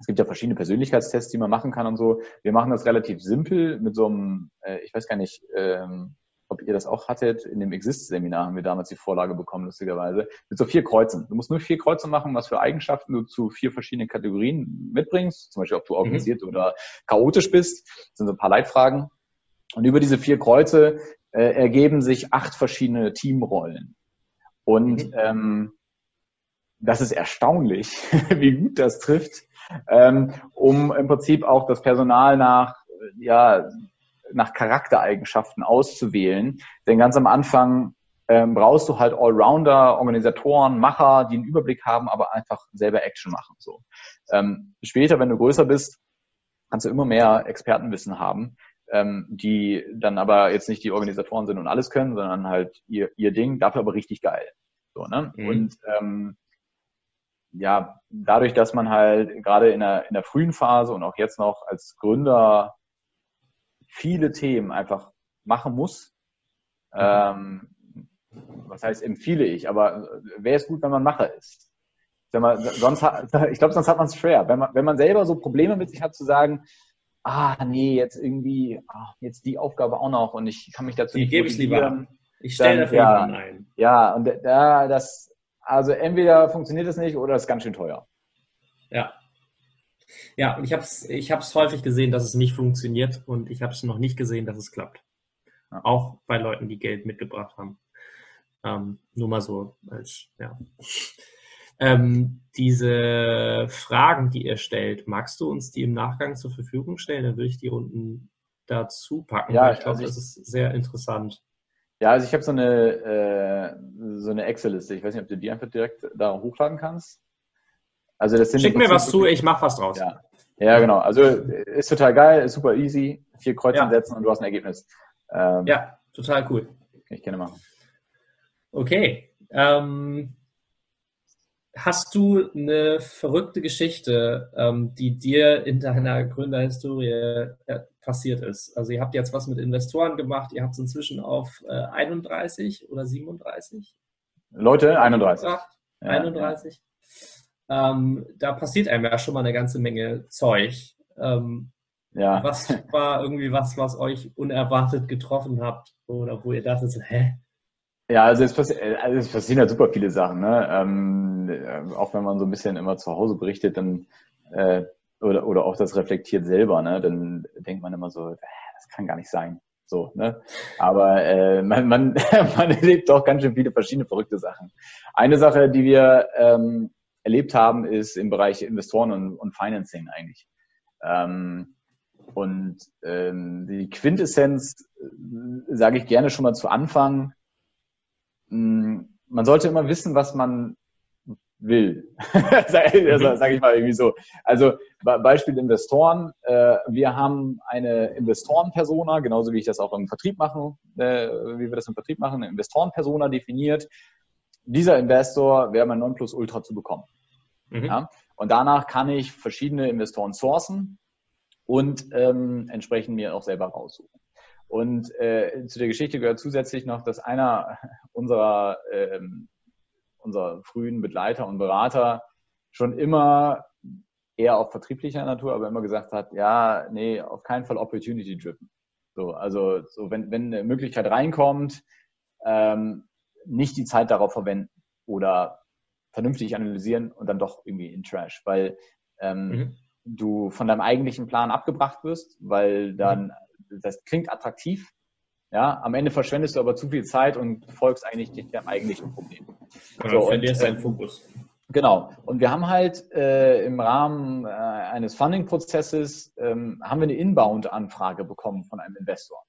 es gibt ja verschiedene Persönlichkeitstests, die man machen kann und so. Wir machen das relativ simpel mit so einem, äh, ich weiß gar nicht, ähm, ob ihr das auch hattet, in dem Exist-Seminar haben wir damals die Vorlage bekommen, lustigerweise, mit so vier Kreuzen. Du musst nur vier Kreuze machen, was für Eigenschaften du zu vier verschiedenen Kategorien mitbringst, zum Beispiel ob du organisiert mhm. oder chaotisch bist, das sind so ein paar Leitfragen. Und über diese vier Kreuze äh, ergeben sich acht verschiedene Teamrollen. Und mhm. ähm, das ist erstaunlich, [LAUGHS] wie gut das trifft, ähm, um im Prinzip auch das Personal nach, ja, nach Charaktereigenschaften auszuwählen. Denn ganz am Anfang ähm, brauchst du halt Allrounder, Organisatoren, Macher, die einen Überblick haben, aber einfach selber Action machen. So. Ähm, später, wenn du größer bist, kannst du immer mehr Expertenwissen haben, ähm, die dann aber jetzt nicht die Organisatoren sind und alles können, sondern halt ihr, ihr Ding, dafür aber richtig geil. So, ne? Mhm. Und ähm, ja, dadurch, dass man halt gerade in der, in der frühen Phase und auch jetzt noch als Gründer viele Themen einfach machen muss, mhm. ähm, was heißt empfehle ich, aber wäre es gut, wenn man Macher ist. Sag mal, sonst [LAUGHS] ich glaube, sonst hat man es schwer. Wenn man, wenn man selber so Probleme mit sich hat zu sagen, ah, nee, jetzt irgendwie, ah, jetzt die Aufgabe auch noch und ich kann mich dazu die nicht gebe ich lieber. Ich stelle dafür ja, ein. Ja, und da, das, also entweder funktioniert es nicht oder es ist ganz schön teuer. Ja. Ja, und ich habe es ich hab's häufig gesehen, dass es nicht funktioniert und ich habe es noch nicht gesehen, dass es klappt. Ja. Auch bei Leuten, die Geld mitgebracht haben. Ähm, nur mal so als, ja. Ähm, diese Fragen, die ihr stellt, magst du uns die im Nachgang zur Verfügung stellen? Dann würde ich die unten dazu packen. Ja, ich glaube, also das ist sehr interessant. Ja, also ich habe so eine, äh, so eine Excel-Liste. Ich weiß nicht, ob du die einfach direkt da hochladen kannst. Also das sind Schick mir was zu, ich mache was draus. Ja. ja, genau. Also ist total geil, ist super easy. Vier Kreuze ja. setzen und du hast ein Ergebnis. Ähm, ja, total cool. Ich kenne machen. Okay. Ähm, hast du eine verrückte Geschichte, ähm, die dir in deiner Gründerhistorie äh, passiert ist? Also ihr habt jetzt was mit Investoren gemacht, ihr habt es inzwischen auf äh, 31 oder 37? Leute, 31. Ja, 31. Ja. Ähm, da passiert einem ja schon mal eine ganze Menge Zeug. Ähm, ja. Was war irgendwie was, was euch unerwartet getroffen habt oder wo ihr dachtet, hä, ja, also es, passi also es passieren halt super viele Sachen. Ne? Ähm, äh, auch wenn man so ein bisschen immer zu Hause berichtet, dann äh, oder, oder auch das reflektiert selber, ne? dann denkt man immer so, äh, das kann gar nicht sein. So, ne? Aber äh, man, man, [LAUGHS] man erlebt doch ganz schön viele verschiedene verrückte Sachen. Eine Sache, die wir ähm, erlebt haben, ist im Bereich Investoren und, und Financing eigentlich. Ähm, und ähm, die Quintessenz äh, sage ich gerne schon mal zu Anfang, man sollte immer wissen, was man will. [LAUGHS] sage ich mal irgendwie so. Also Beispiel Investoren. Äh, wir haben eine Investorenpersona, genauso wie ich das auch im Vertrieb mache, äh, wie wir das im Vertrieb machen, eine Investorenpersona definiert. Dieser Investor wäre mein Nonplusultra zu bekommen. Mhm. Ja? Und danach kann ich verschiedene Investoren sourcen und ähm, entsprechend mir auch selber raussuchen. Und äh, zu der Geschichte gehört zusätzlich noch, dass einer unserer, ähm, unserer frühen Begleiter und Berater schon immer eher auf vertrieblicher Natur, aber immer gesagt hat, ja, nee, auf keinen Fall opportunity driven. So, also so wenn, wenn eine Möglichkeit reinkommt, ähm, nicht die Zeit darauf verwenden oder vernünftig analysieren und dann doch irgendwie in Trash, weil ähm, mhm. du von deinem eigentlichen Plan abgebracht wirst, weil dann mhm das klingt attraktiv. Ja, am Ende verschwendest du aber zu viel Zeit und folgst eigentlich nicht deinem eigentlichen Problem. Genau, so, verlierst deinen äh, Fokus. Genau. Und wir haben halt äh, im Rahmen äh, eines Funding-Prozesses ähm, haben wir eine Inbound-Anfrage bekommen von einem Investor.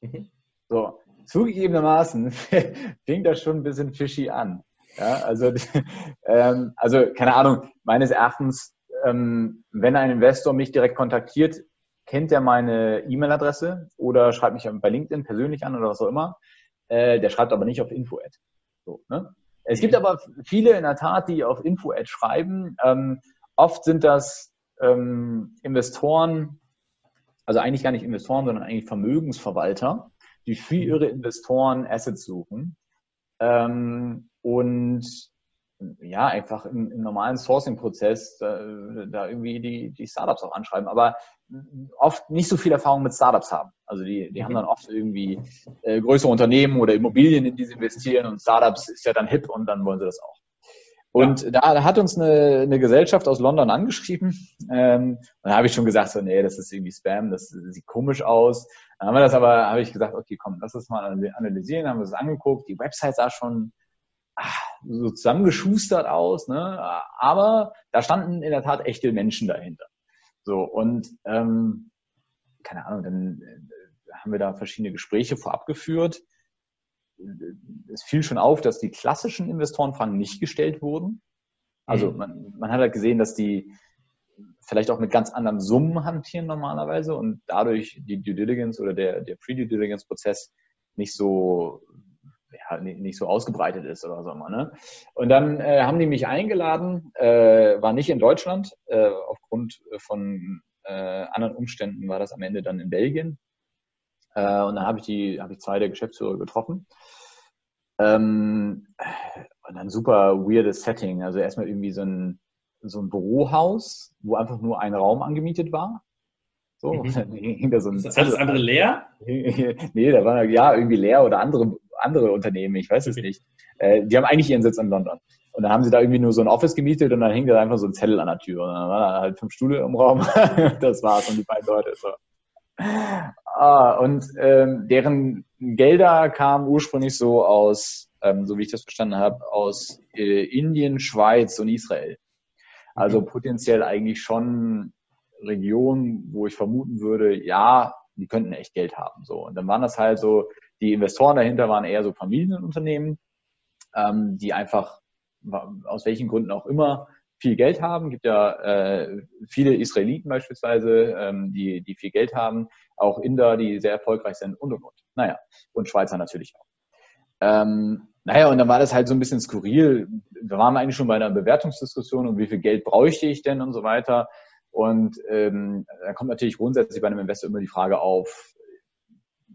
Mhm. So, zugegebenermaßen [LAUGHS] fing das schon ein bisschen fishy an. Ja, also, [LAUGHS] ähm, also keine Ahnung, meines Erachtens, ähm, wenn ein Investor mich direkt kontaktiert, kennt er meine E-Mail-Adresse oder schreibt mich bei LinkedIn persönlich an oder was auch immer. Äh, der schreibt aber nicht auf Info-Ad. So, ne? Es gibt aber viele in der Tat, die auf Info-Ad schreiben. Ähm, oft sind das ähm, Investoren, also eigentlich gar nicht Investoren, sondern eigentlich Vermögensverwalter, die für ihre Investoren Assets suchen. Ähm, und ja, einfach im, im normalen Sourcing-Prozess da, da, irgendwie die, die Startups auch anschreiben, aber oft nicht so viel Erfahrung mit Startups haben. Also die, die mhm. haben dann oft irgendwie äh, größere Unternehmen oder Immobilien, in die sie investieren und Startups ist ja dann hip und dann wollen sie das auch. Und ja. da hat uns eine, eine Gesellschaft aus London angeschrieben. Ähm, und da habe ich schon gesagt, so, nee, das ist irgendwie Spam, das sieht komisch aus. Dann haben wir das aber, habe ich gesagt, okay, komm, lass das mal analysieren, haben wir das angeguckt. Die Website sah schon ach, so zusammengeschustert aus, ne? aber da standen in der Tat echte Menschen dahinter. So, und ähm, keine Ahnung, dann äh, haben wir da verschiedene Gespräche vorab geführt es fiel schon auf, dass die klassischen Investorenfragen nicht gestellt wurden. Also mhm. man, man hat halt gesehen, dass die vielleicht auch mit ganz anderen Summen hantieren normalerweise und dadurch die Due Diligence oder der, der Pre-Due Diligence Prozess nicht so ja, nicht so ausgebreitet ist oder so immer. Ne? Und dann äh, haben die mich eingeladen, äh, war nicht in Deutschland, äh, aufgrund von äh, anderen Umständen war das am Ende dann in Belgien. Äh, und dann habe ich die, habe ich zwei der Geschäftsführer getroffen. Ähm, und dann super weirdes Setting. Also erstmal irgendwie so ein, so ein Bürohaus, wo einfach nur ein Raum angemietet war. So, mhm. [LAUGHS] hing da so ein Ist alles andere leer? [LAUGHS] nee, da war ja irgendwie leer oder andere, andere Unternehmen, ich weiß es okay. nicht. Äh, die haben eigentlich ihren Sitz in London. Und dann haben sie da irgendwie nur so ein Office gemietet und dann hing da einfach so ein Zettel an der Tür. Und dann waren da halt fünf Stühle im Raum. [LAUGHS] das war's und die beiden Leute. So. Ah, und ähm, deren Gelder kamen ursprünglich so aus, ähm, so wie ich das verstanden habe, aus äh, Indien, Schweiz und Israel. Also mhm. potenziell eigentlich schon Regionen, wo ich vermuten würde, ja, die könnten echt Geld haben. So. Und dann waren das halt so, die Investoren dahinter waren eher so Familienunternehmen, ähm, die einfach aus welchen Gründen auch immer viel Geld haben. Es gibt ja äh, viele Israeliten beispielsweise, ähm, die, die viel Geld haben, auch Inder, die sehr erfolgreich sind und und und. Naja, und Schweizer natürlich auch. Ähm, naja, und dann war das halt so ein bisschen skurril. Wir waren eigentlich schon bei einer Bewertungsdiskussion und wie viel Geld bräuchte ich denn und so weiter. Und ähm, da kommt natürlich grundsätzlich bei einem Investor immer die Frage auf,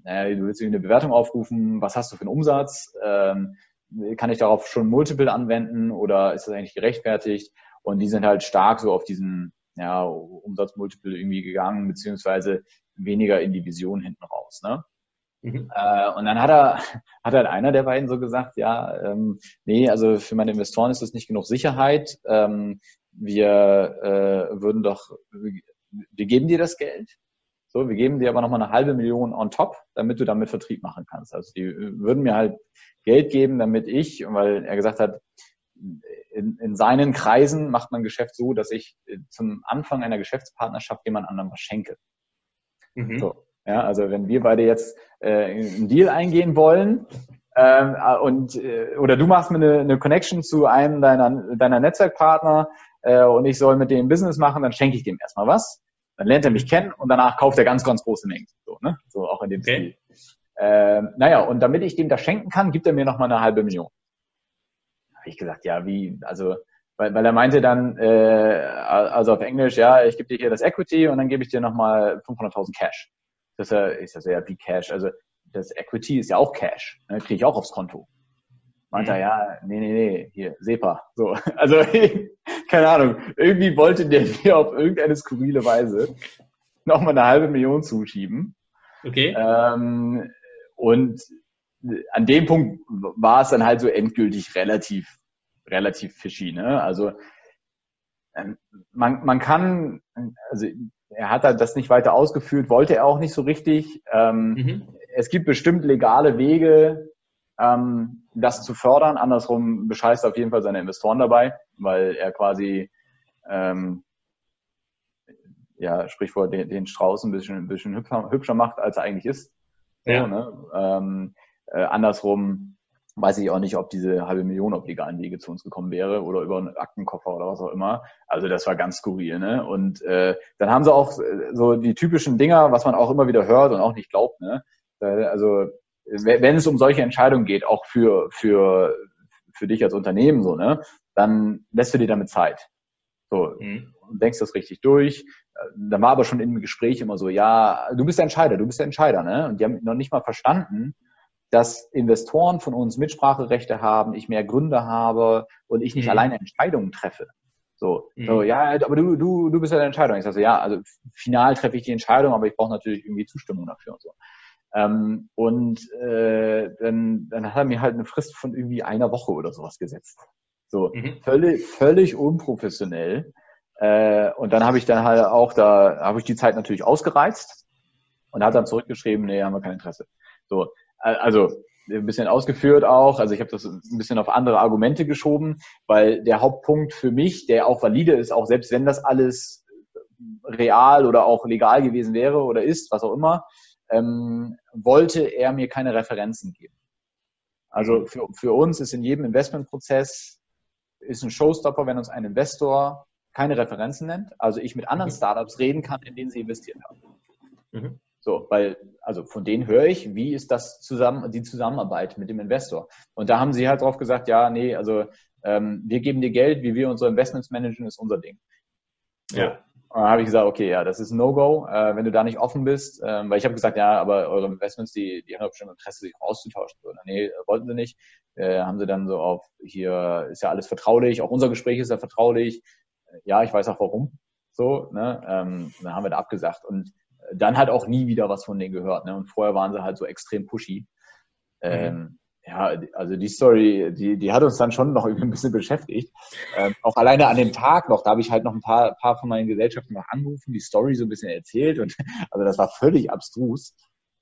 naja, du willst eine Bewertung aufrufen, was hast du für einen Umsatz? Ähm, kann ich darauf schon Multiple anwenden oder ist das eigentlich gerechtfertigt? Und die sind halt stark so auf diesen ja, Umsatzmultiple irgendwie gegangen, beziehungsweise weniger in die Vision hinten raus. Ne? Mhm. Äh, und dann hat er, [LAUGHS] hat halt einer der beiden so gesagt, ja, ähm, nee, also für meine Investoren ist das nicht genug Sicherheit. Ähm, wir äh, würden doch, wir geben dir das Geld. So, wir geben dir aber nochmal eine halbe Million on top, damit du damit Vertrieb machen kannst. Also die würden mir halt Geld geben, damit ich, weil er gesagt hat, in, in seinen Kreisen macht man Geschäft so, dass ich äh, zum Anfang einer Geschäftspartnerschaft jemand anderem was schenke. Mhm. So, ja, also wenn wir beide jetzt äh, einen Deal eingehen wollen ähm, äh, und äh, oder du machst mir eine, eine Connection zu einem deiner, deiner Netzwerkpartner äh, und ich soll mit dem Business machen, dann schenke ich dem erstmal was. Dann lernt er mich kennen und danach kauft er ganz, ganz große Mengen. So, ne? so auch in dem okay. Stil. Ähm, naja, und damit ich dem das schenken kann, gibt er mir nochmal eine halbe Million habe ich gesagt, ja, wie, also, weil, weil er meinte dann, äh, also auf Englisch, ja, ich gebe dir hier das Equity und dann gebe ich dir nochmal 500.000 Cash. Das ist ja, ja, wie Cash, also das Equity ist ja auch Cash, ne, kriege ich auch aufs Konto. Meinte er, mhm. ja, nee, nee, nee, hier, SEPA. So, [LAUGHS] also, [LAUGHS] keine Ahnung, irgendwie wollte der [LAUGHS] mir auf irgendeine skurrile Weise nochmal eine halbe Million zuschieben. Okay. Ähm, und an dem Punkt war es dann halt so endgültig relativ, relativ fishy. Ne? Also ähm, man, man kann, also er hat halt das nicht weiter ausgeführt, wollte er auch nicht so richtig. Ähm, mhm. Es gibt bestimmt legale Wege, ähm, das zu fördern. Andersrum bescheißt auf jeden Fall seine Investoren dabei, weil er quasi ähm, ja, Sprichwort, den, den Strauß ein bisschen, ein bisschen hübscher, hübscher macht, als er eigentlich ist. So, ja. ne? ähm, äh, andersrum weiß ich auch nicht, ob diese halbe Million auf legalen Wege zu uns gekommen wäre oder über einen Aktenkoffer oder was auch immer. Also das war ganz skurril. Ne? Und äh, dann haben sie auch äh, so die typischen Dinger, was man auch immer wieder hört und auch nicht glaubt. Ne? Also wenn es um solche Entscheidungen geht, auch für, für, für dich als Unternehmen so, ne, dann lässt du dir damit Zeit. So, mhm. und denkst das richtig durch. Da war aber schon im Gespräch immer so, ja, du bist der Entscheider, du bist der Entscheider, ne? Und die haben noch nicht mal verstanden, dass Investoren von uns Mitspracherechte haben, ich mehr Gründe habe und ich nicht mhm. alleine Entscheidungen treffe. So, mhm. so, ja, aber du, du, du bist ja der Entscheidung. Ich sage so, ja, also final treffe ich die Entscheidung, aber ich brauche natürlich irgendwie Zustimmung dafür und so. Ähm, und äh, dann, dann hat er mir halt eine Frist von irgendwie einer Woche oder sowas gesetzt. So, mhm. völlig, völlig unprofessionell. Äh, und dann habe ich dann halt auch da, habe ich die Zeit natürlich ausgereizt und hat dann zurückgeschrieben, nee, haben wir kein Interesse. So, also ein bisschen ausgeführt auch. Also ich habe das ein bisschen auf andere Argumente geschoben, weil der Hauptpunkt für mich, der auch valide ist, auch selbst wenn das alles real oder auch legal gewesen wäre oder ist, was auch immer, ähm, wollte er mir keine Referenzen geben. Also mhm. für, für uns ist in jedem Investmentprozess ist ein Showstopper, wenn uns ein Investor keine Referenzen nennt, also ich mit anderen mhm. Startups reden kann, in denen sie investiert haben. Mhm. So, weil, also von denen höre ich, wie ist das zusammen, die Zusammenarbeit mit dem Investor? Und da haben sie halt drauf gesagt, ja, nee, also ähm, wir geben dir Geld, wie wir unsere Investments managen, ist unser Ding. Ja. Und dann habe ich gesagt, okay, ja, das ist ein No-Go, äh, wenn du da nicht offen bist. Ähm, weil ich habe gesagt, ja, aber eure Investments, die, die haben doch bestimmt Interesse, sich auszutauschen. Oder nee, wollten sie nicht. Äh, haben sie dann so auf, hier ist ja alles vertraulich, auch unser Gespräch ist ja vertraulich. Ja, ich weiß auch warum. So, ne? Ähm, dann haben wir da abgesagt. Und dann halt auch nie wieder was von denen gehört. Ne? Und vorher waren sie halt so extrem pushy. Mhm. Ja, also die Story, die, die hat uns dann schon noch [LAUGHS] ein bisschen beschäftigt. Ähm, auch alleine an dem Tag noch, da habe ich halt noch ein paar, paar von meinen Gesellschaften noch angerufen, die Story so ein bisschen erzählt und [LAUGHS] also das war völlig abstrus.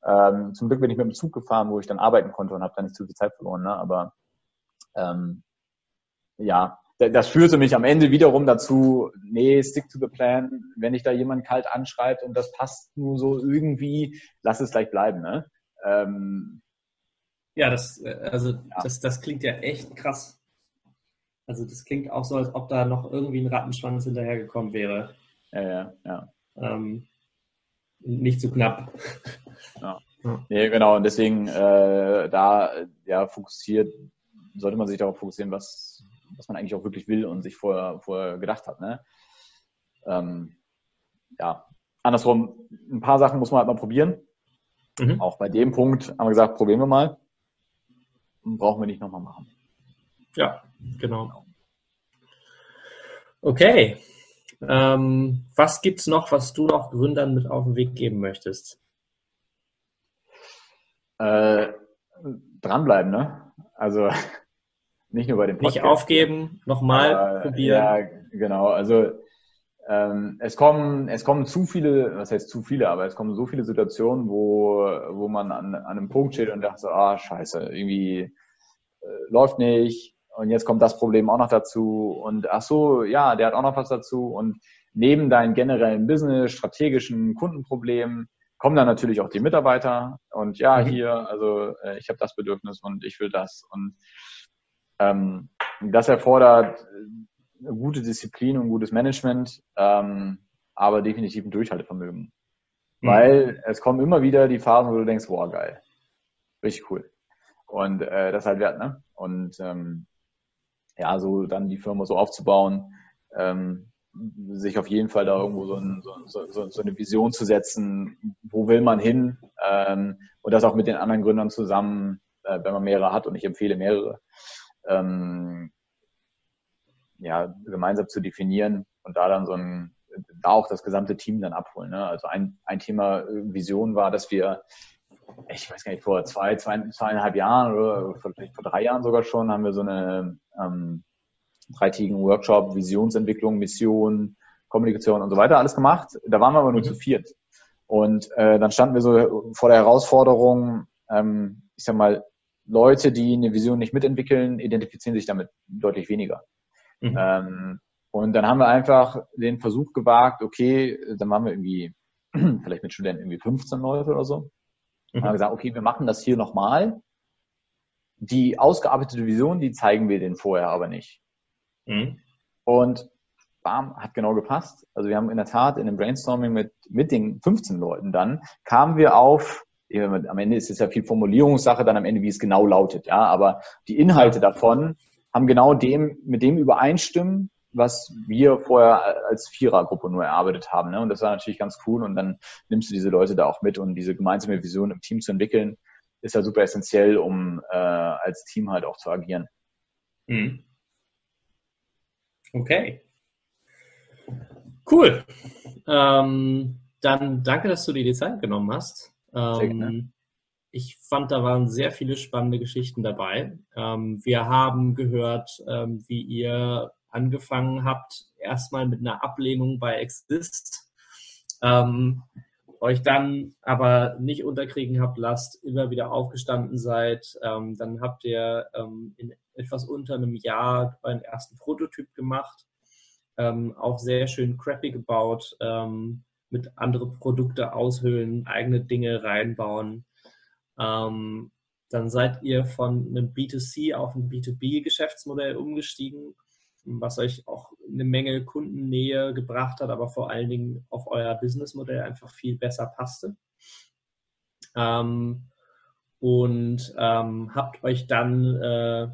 Ähm, zum Glück bin ich mit dem Zug gefahren, wo ich dann arbeiten konnte und habe dann nicht zu viel Zeit verloren. Ne? Aber ähm, ja, das führte mich am Ende wiederum dazu, nee, stick to the plan. Wenn ich da jemand kalt anschreibt und das passt nur so irgendwie, lass es gleich bleiben. Ne? Ähm, ja, das, äh, also ja. Das, das klingt ja echt krass. Also das klingt auch so, als ob da noch irgendwie ein Rattenschwanz hinterhergekommen wäre. Ja, ja, ja. Ähm, nicht zu knapp. Ja. ja. Nee, genau. Und deswegen äh, da ja fokussiert, sollte man sich darauf fokussieren, was, was man eigentlich auch wirklich will und sich vorher, vorher gedacht hat. Ne? Ähm, ja, andersrum, ein paar Sachen muss man halt mal probieren. Mhm. Auch bei dem Punkt haben wir gesagt, probieren wir mal brauchen wir nicht nochmal machen. Ja, genau. Okay. Ähm, was gibt es noch, was du noch Gründern mit auf den Weg geben möchtest? Äh, dranbleiben, ne? Also [LAUGHS] nicht nur bei dem Podcast. Nicht aufgeben, nochmal äh, probieren. Ja, genau. Also es kommen, es kommen zu viele, was heißt zu viele, aber es kommen so viele Situationen, wo, wo man an, an einem Punkt steht und dachte so, ah, scheiße, irgendwie äh, läuft nicht. Und jetzt kommt das Problem auch noch dazu. Und ach so, ja, der hat auch noch was dazu. Und neben deinen generellen Business, strategischen Kundenproblemen kommen dann natürlich auch die Mitarbeiter. Und ja, mhm. hier, also äh, ich habe das Bedürfnis und ich will das. Und ähm, das erfordert eine gute Disziplin und gutes Management, ähm, aber definitiv ein Durchhaltevermögen. Mhm. Weil es kommen immer wieder die Phasen, wo du denkst, boah, geil. Richtig cool. Und äh, das ist halt wert, ne? Und ähm, ja, so dann die Firma so aufzubauen, ähm, sich auf jeden Fall da irgendwo so, ein, so, so, so, eine Vision zu setzen, wo will man hin ähm, und das auch mit den anderen Gründern zusammen, äh, wenn man mehrere hat und ich empfehle mehrere, ähm, ja, gemeinsam zu definieren und da dann so ein, da auch das gesamte Team dann abholen. Ne? Also ein, ein Thema äh, Vision war, dass wir, ich weiß gar nicht, vor zwei, zwei zweieinhalb Jahren oder vielleicht vor drei Jahren sogar schon, haben wir so eine ähm, dreitägigen Workshop, Visionsentwicklung, Mission, Kommunikation und so weiter alles gemacht. Da waren wir aber nur zu viert. Und äh, dann standen wir so vor der Herausforderung, ähm, ich sag mal, Leute, die eine Vision nicht mitentwickeln, identifizieren sich damit deutlich weniger. Mhm. Ähm, und dann haben wir einfach den Versuch gewagt, okay, dann waren wir irgendwie, [CLEARS THROAT] vielleicht mit Studenten irgendwie 15 Leute oder so. Mhm. haben gesagt, okay, wir machen das hier nochmal. Die ausgearbeitete Vision, die zeigen wir denen vorher aber nicht. Mhm. Und bam, hat genau gepasst. Also wir haben in der Tat in dem Brainstorming mit, mit den 15 Leuten dann, kamen wir auf, am Ende ist es ja viel Formulierungssache, dann am Ende, wie es genau lautet, ja, aber die Inhalte davon haben genau dem, mit dem übereinstimmen, was wir vorher als Vierergruppe nur erarbeitet haben. Ne? Und das war natürlich ganz cool. Und dann nimmst du diese Leute da auch mit und diese gemeinsame Vision im Team zu entwickeln, ist ja super essentiell, um äh, als Team halt auch zu agieren. Mhm. Okay. Cool. Ähm, dann danke, dass du dir die Zeit genommen hast. Ähm, ich fand, da waren sehr viele spannende Geschichten dabei. Ähm, wir haben gehört, ähm, wie ihr angefangen habt, erstmal mit einer Ablehnung bei Exist, ähm, euch dann aber nicht unterkriegen habt lasst, immer wieder aufgestanden seid. Ähm, dann habt ihr ähm, in etwas unter einem Jahr euren ersten Prototyp gemacht, ähm, auch sehr schön crappy gebaut, mit andere Produkte aushöhlen, eigene Dinge reinbauen. Ähm, dann seid ihr von einem B2C auf ein B2B-Geschäftsmodell umgestiegen was euch auch eine Menge Kundennähe gebracht hat, aber vor allen Dingen auf euer Businessmodell einfach viel besser passte. Ähm, und ähm, habt euch dann äh,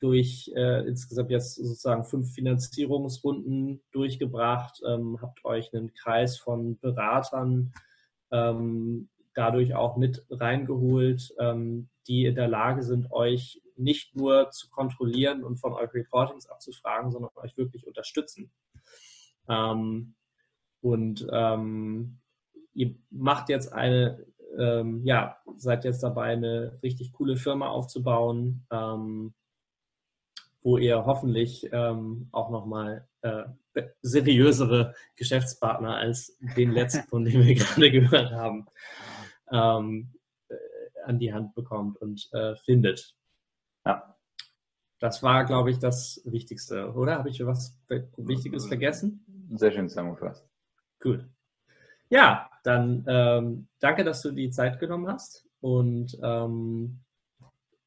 durch äh, insgesamt jetzt sozusagen fünf Finanzierungsrunden durchgebracht, ähm, habt euch einen Kreis von Beratern ähm, dadurch auch mit reingeholt, ähm, die in der Lage sind, euch nicht nur zu kontrollieren und von euch Reportings abzufragen, sondern euch wirklich unterstützen. Ähm, und ähm, ihr macht jetzt eine, ähm, ja, seid jetzt dabei, eine richtig coole Firma aufzubauen, ähm, wo ihr hoffentlich ähm, auch nochmal äh, seriösere Geschäftspartner als den letzten, von dem wir [LAUGHS] gerade gehört haben, ähm, äh, an die Hand bekommt und äh, findet. Ja. Das war, glaube ich, das Wichtigste, oder? Habe ich was Wichtiges vergessen? Sehr schön zusammengefasst. Gut. Ja, dann ähm, danke, dass du die Zeit genommen hast und ähm,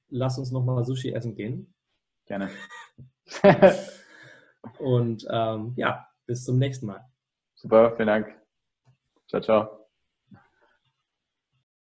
lass uns nochmal Sushi essen gehen. Gerne. [LAUGHS] und ähm, ja, bis zum nächsten Mal. Super, vielen Dank. Ciao, ciao.